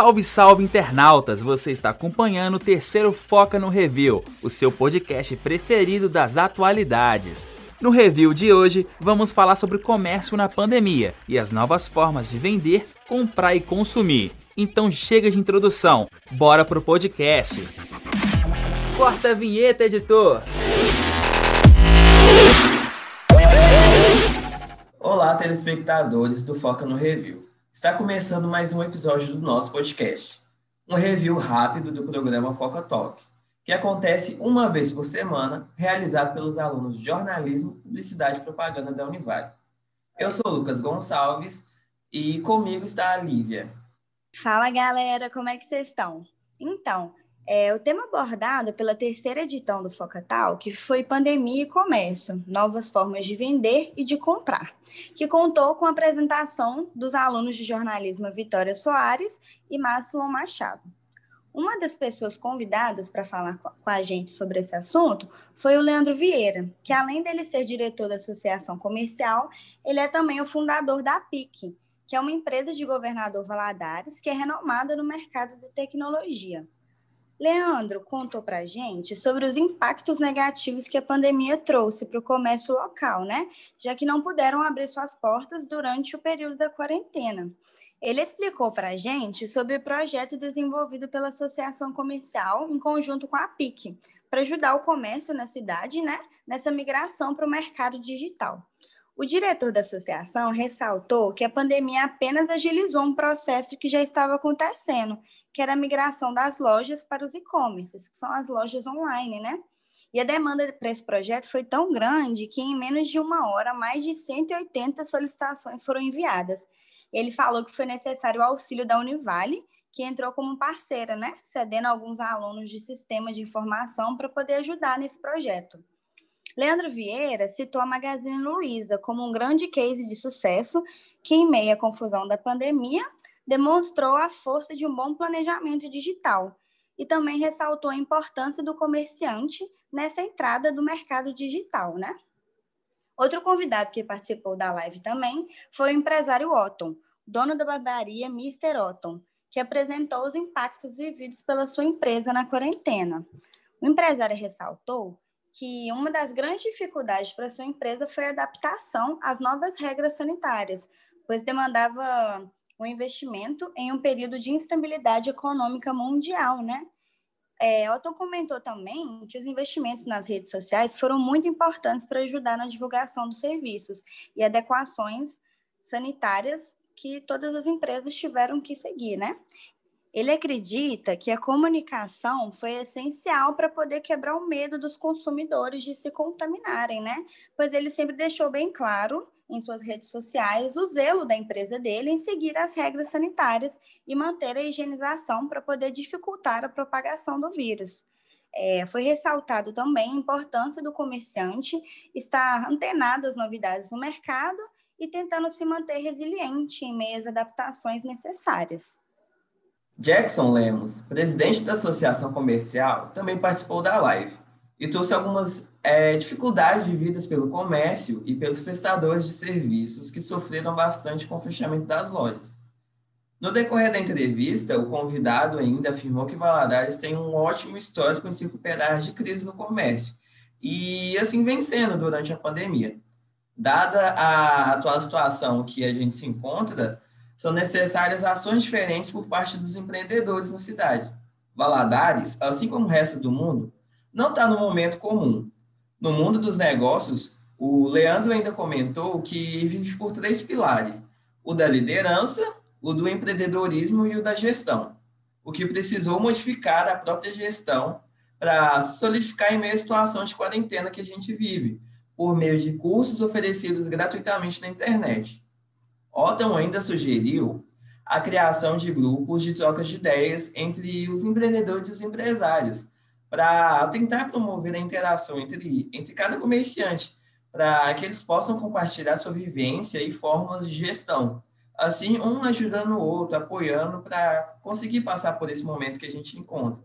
Salve, salve internautas! Você está acompanhando o terceiro Foca no Review, o seu podcast preferido das atualidades. No review de hoje, vamos falar sobre o comércio na pandemia e as novas formas de vender, comprar e consumir. Então chega de introdução, bora pro podcast. Corta a vinheta, editor! Olá, telespectadores do Foca no Review. Está começando mais um episódio do nosso podcast. Um review rápido do programa Foca Talk, que acontece uma vez por semana, realizado pelos alunos de jornalismo, publicidade e propaganda da Univale. Eu sou Lucas Gonçalves e comigo está a Lívia. Fala galera, como é que vocês estão? Então, é, o tema abordado pela terceira edição do Focatal, que foi Pandemia e Comércio, Novas Formas de Vender e de Comprar, que contou com a apresentação dos alunos de jornalismo Vitória Soares e Márcio Machado. Uma das pessoas convidadas para falar com a gente sobre esse assunto foi o Leandro Vieira, que além dele ser diretor da Associação Comercial, ele é também o fundador da PIC, que é uma empresa de governador Valadares que é renomada no mercado de tecnologia. Leandro contou para a gente sobre os impactos negativos que a pandemia trouxe para o comércio local, né? Já que não puderam abrir suas portas durante o período da quarentena. Ele explicou para a gente sobre o projeto desenvolvido pela Associação Comercial em conjunto com a PIC, para ajudar o comércio na cidade, né? Nessa migração para o mercado digital. O diretor da associação ressaltou que a pandemia apenas agilizou um processo que já estava acontecendo, que era a migração das lojas para os e-commerces, que são as lojas online, né? E a demanda para esse projeto foi tão grande que em menos de uma hora, mais de 180 solicitações foram enviadas. Ele falou que foi necessário o auxílio da Univale, que entrou como parceira, né? Cedendo alguns alunos de sistema de informação para poder ajudar nesse projeto. Leandro Vieira citou a Magazine Luiza como um grande case de sucesso que, em meio à confusão da pandemia, demonstrou a força de um bom planejamento digital e também ressaltou a importância do comerciante nessa entrada do mercado digital, né? Outro convidado que participou da live também foi o empresário Otton, dono da barbearia Mr. Otton, que apresentou os impactos vividos pela sua empresa na quarentena. O empresário ressaltou que uma das grandes dificuldades para sua empresa foi a adaptação às novas regras sanitárias, pois demandava um investimento em um período de instabilidade econômica mundial, né? É, comentou também que os investimentos nas redes sociais foram muito importantes para ajudar na divulgação dos serviços e adequações sanitárias que todas as empresas tiveram que seguir, né? Ele acredita que a comunicação foi essencial para poder quebrar o medo dos consumidores de se contaminarem, né? Pois ele sempre deixou bem claro em suas redes sociais o zelo da empresa dele em seguir as regras sanitárias e manter a higienização para poder dificultar a propagação do vírus. É, foi ressaltado também a importância do comerciante estar antenado às novidades no mercado e tentando se manter resiliente em meio às adaptações necessárias. Jackson Lemos, presidente da Associação Comercial, também participou da live e trouxe algumas é, dificuldades vividas pelo comércio e pelos prestadores de serviços que sofreram bastante com o fechamento das lojas. No decorrer da entrevista, o convidado ainda afirmou que Valadares tem um ótimo histórico em se recuperar de crise no comércio e assim vencendo durante a pandemia. Dada a atual situação que a gente se encontra, são necessárias ações diferentes por parte dos empreendedores na cidade. Valadares, assim como o resto do mundo, não está no momento comum. No mundo dos negócios, o Leandro ainda comentou que vive por três pilares: o da liderança, o do empreendedorismo e o da gestão. O que precisou modificar a própria gestão para solidificar em meio à situação de quarentena que a gente vive, por meio de cursos oferecidos gratuitamente na internet. Otton ainda sugeriu a criação de grupos de troca de ideias entre os empreendedores e os empresários, para tentar promover a interação entre, entre cada comerciante, para que eles possam compartilhar sua vivência e formas de gestão. Assim, um ajudando o outro, apoiando para conseguir passar por esse momento que a gente encontra.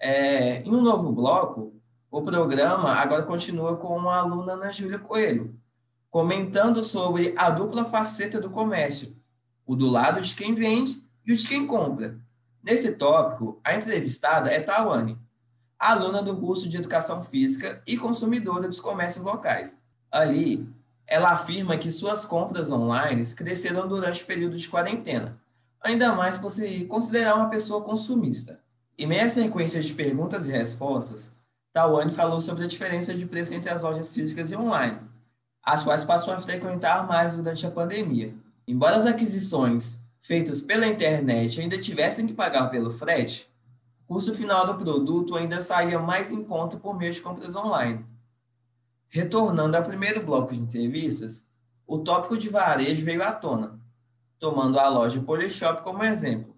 É, em um novo bloco, o programa agora continua com a aluna Ana Júlia Coelho, comentando sobre a dupla faceta do comércio, o do lado de quem vende e o de quem compra, Nesse tópico, a entrevistada é Tawane, aluna do curso de Educação Física e consumidora dos comércios locais. Ali, ela afirma que suas compras online cresceram durante o período de quarentena, ainda mais por se considerar uma pessoa consumista. Em meio à sequência de perguntas e respostas, Tawane falou sobre a diferença de preço entre as lojas físicas e online, as quais passou a frequentar mais durante a pandemia. Embora as aquisições feitas pela internet ainda tivessem que pagar pelo frete, o custo final do produto ainda saía mais em conta por meio de compras online. Retornando ao primeiro bloco de entrevistas, o tópico de varejo veio à tona, tomando a loja Polishop como exemplo.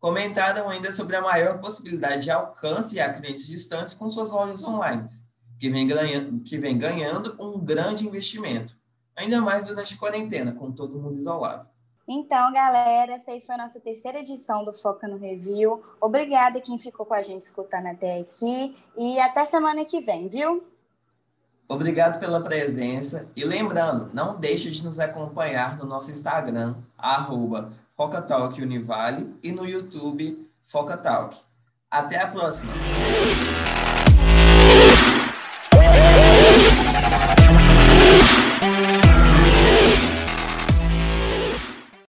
Comentaram ainda sobre a maior possibilidade de alcance a clientes distantes com suas lojas online, que vem ganhando, que vem ganhando um grande investimento, ainda mais durante a quarentena, com todo mundo isolado. Então, galera, essa aí foi a nossa terceira edição do Foca no Review. Obrigada quem ficou com a gente escutando até aqui e até semana que vem, viu? Obrigado pela presença e lembrando, não deixe de nos acompanhar no nosso Instagram, arroba Focatalk Univale e no YouTube Focatalk. Até a próxima!